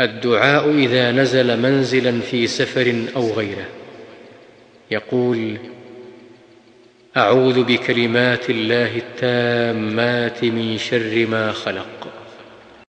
الدعاء إذا نزل منزلا في سفر أو غيره. يقول أعوذ بكلمات الله التامات من شر ما خلق.